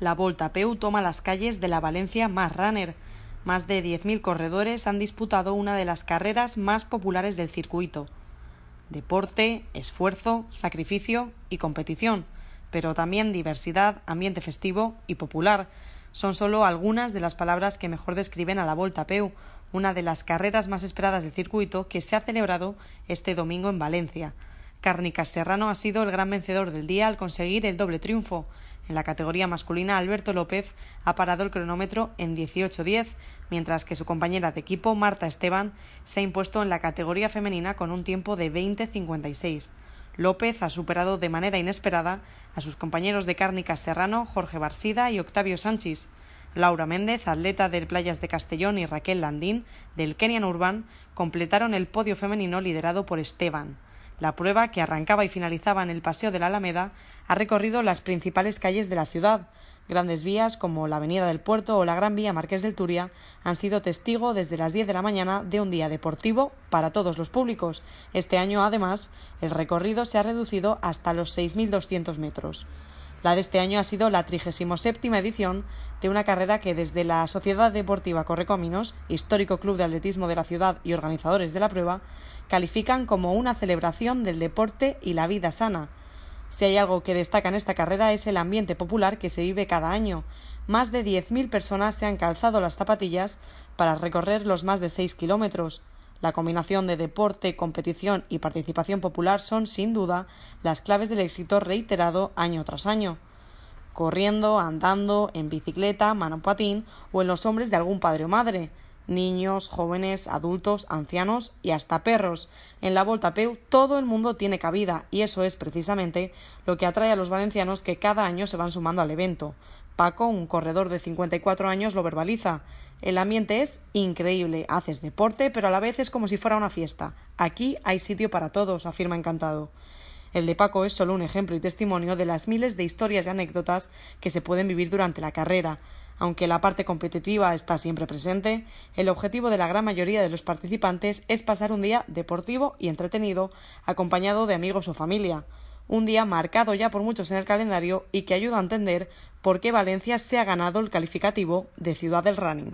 la Volta Peu toma las calles de la Valencia más runner. Más de 10.000 corredores han disputado una de las carreras más populares del circuito. Deporte, esfuerzo, sacrificio y competición, pero también diversidad, ambiente festivo y popular. Son solo algunas de las palabras que mejor describen a la Volta Peu, una de las carreras más esperadas del circuito que se ha celebrado este domingo en Valencia. Cárnicas Serrano ha sido el gran vencedor del día al conseguir el doble triunfo. En la categoría masculina, Alberto López ha parado el cronómetro en 18.10, mientras que su compañera de equipo, Marta Esteban, se ha impuesto en la categoría femenina con un tiempo de 20.56. López ha superado de manera inesperada a sus compañeros de Cárnicas Serrano, Jorge Barsida y Octavio Sánchez. Laura Méndez, atleta del Playas de Castellón, y Raquel Landín, del Kenian Urban, completaron el podio femenino liderado por Esteban. La prueba, que arrancaba y finalizaba en el Paseo de la Alameda, ha recorrido las principales calles de la ciudad. Grandes vías como la Avenida del Puerto o la Gran Vía Marqués del Turia han sido testigo desde las 10 de la mañana de un día deportivo para todos los públicos. Este año, además, el recorrido se ha reducido hasta los 6.200 metros. La de este año ha sido la 37 edición de una carrera que desde la Sociedad Deportiva Correcóminos, histórico club de atletismo de la ciudad y organizadores de la prueba, califican como una celebración del deporte y la vida sana. Si hay algo que destaca en esta carrera es el ambiente popular que se vive cada año. Más de 10.000 personas se han calzado las zapatillas para recorrer los más de 6 kilómetros. La combinación de deporte, competición y participación popular son, sin duda, las claves del éxito reiterado año tras año. Corriendo, andando, en bicicleta, patín o en los hombres de algún padre o madre. Niños, jóvenes, adultos, ancianos y hasta perros. En la Volta Peu todo el mundo tiene cabida y eso es precisamente lo que atrae a los valencianos que cada año se van sumando al evento. Paco, un corredor de 54 años, lo verbaliza. El ambiente es increíble, haces deporte, pero a la vez es como si fuera una fiesta. Aquí hay sitio para todos, afirma encantado. El de Paco es solo un ejemplo y testimonio de las miles de historias y anécdotas que se pueden vivir durante la carrera. Aunque la parte competitiva está siempre presente, el objetivo de la gran mayoría de los participantes es pasar un día deportivo y entretenido acompañado de amigos o familia un día marcado ya por muchos en el calendario y que ayuda a entender por qué Valencia se ha ganado el calificativo de ciudad del running.